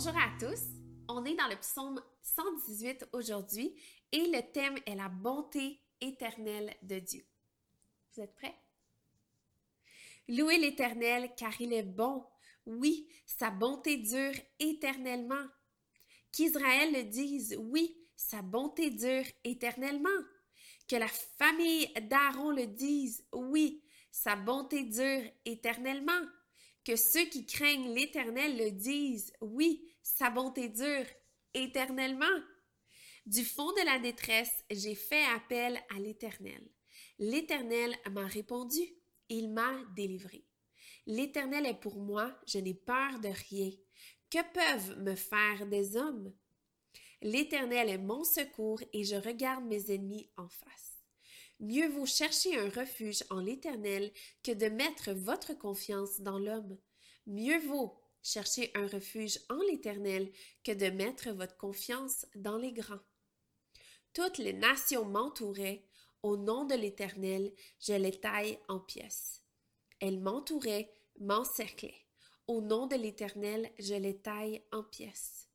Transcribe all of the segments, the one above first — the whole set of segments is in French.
Bonjour à tous. On est dans le psaume 118 aujourd'hui et le thème est la bonté éternelle de Dieu. Vous êtes prêts? Louez l'Éternel car il est bon. Oui, sa bonté dure éternellement. Qu'Israël le dise, oui, sa bonté dure éternellement. Que la famille d'Aaron le dise, oui, sa bonté dure éternellement. Que ceux qui craignent l'Éternel le disent, oui, sa bonté dure éternellement. Du fond de la détresse, j'ai fait appel à l'Éternel. L'Éternel m'a répondu, il m'a délivré. L'Éternel est pour moi, je n'ai peur de rien. Que peuvent me faire des hommes? L'Éternel est mon secours et je regarde mes ennemis en face. Mieux vaut chercher un refuge en l'Éternel que de mettre votre confiance dans l'homme. Mieux vaut chercher un refuge en l'Éternel que de mettre votre confiance dans les grands. Toutes les nations m'entouraient, au nom de l'Éternel, je les taille en pièces. Elles m'entouraient, m'encerclaient. Au nom de l'Éternel, je les taille en pièces.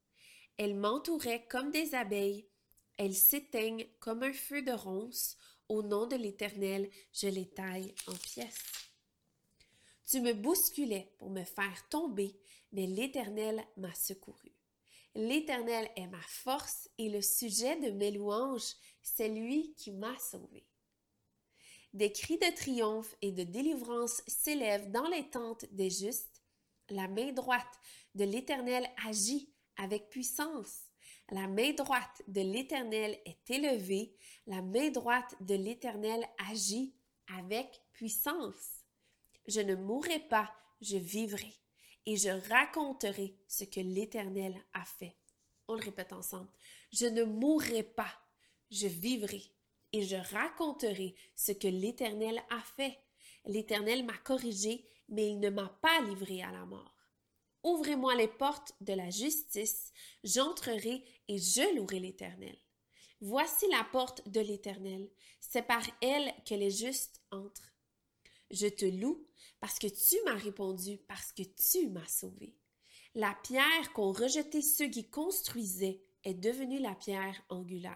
Elles m'entouraient comme des abeilles, elles s'éteignent comme un feu de ronce. Au nom de l'Éternel, je les taille en pièces. Tu me bousculais pour me faire tomber, mais l'Éternel m'a secouru. L'Éternel est ma force et le sujet de mes louanges, c'est lui qui m'a sauvé. Des cris de triomphe et de délivrance s'élèvent dans les tentes des justes. La main droite de l'Éternel agit avec puissance. La main droite de l'Éternel est élevée. La main droite de l'Éternel agit avec puissance. Je ne mourrai pas, je vivrai, et je raconterai ce que l'Éternel a fait. On le répète ensemble. Je ne mourrai pas, je vivrai, et je raconterai ce que l'Éternel a fait. L'Éternel m'a corrigé, mais il ne m'a pas livré à la mort. Ouvrez-moi les portes de la justice, j'entrerai et je louerai l'Éternel. Voici la porte de l'Éternel, c'est par elle que les justes entrent. Je te loue parce que tu m'as répondu, parce que tu m'as sauvé. La pierre qu'ont rejetée ceux qui construisaient est devenue la pierre angulaire.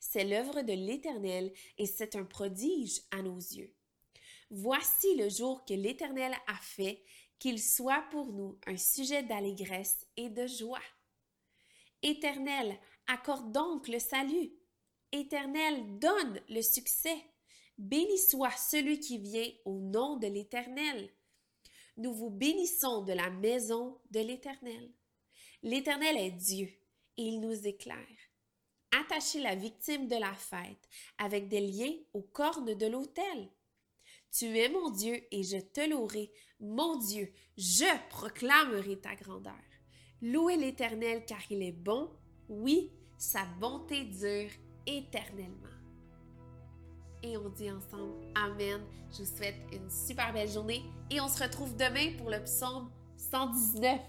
C'est l'œuvre de l'Éternel et c'est un prodige à nos yeux. Voici le jour que l'Éternel a fait, qu'il soit pour nous un sujet d'allégresse et de joie. Éternel, accorde donc le salut. Éternel, donne le succès. Béni soit celui qui vient au nom de l'Éternel. Nous vous bénissons de la maison de l'Éternel. L'Éternel est Dieu et il nous éclaire. Attachez la victime de la fête avec des liens aux cornes de l'autel. Tu es mon Dieu et je te louerai. Mon Dieu, je proclamerai ta grandeur. Louez l'Éternel car il est bon. Oui, sa bonté dure éternellement et on dit ensemble Amen. Je vous souhaite une super belle journée et on se retrouve demain pour le psaume 119.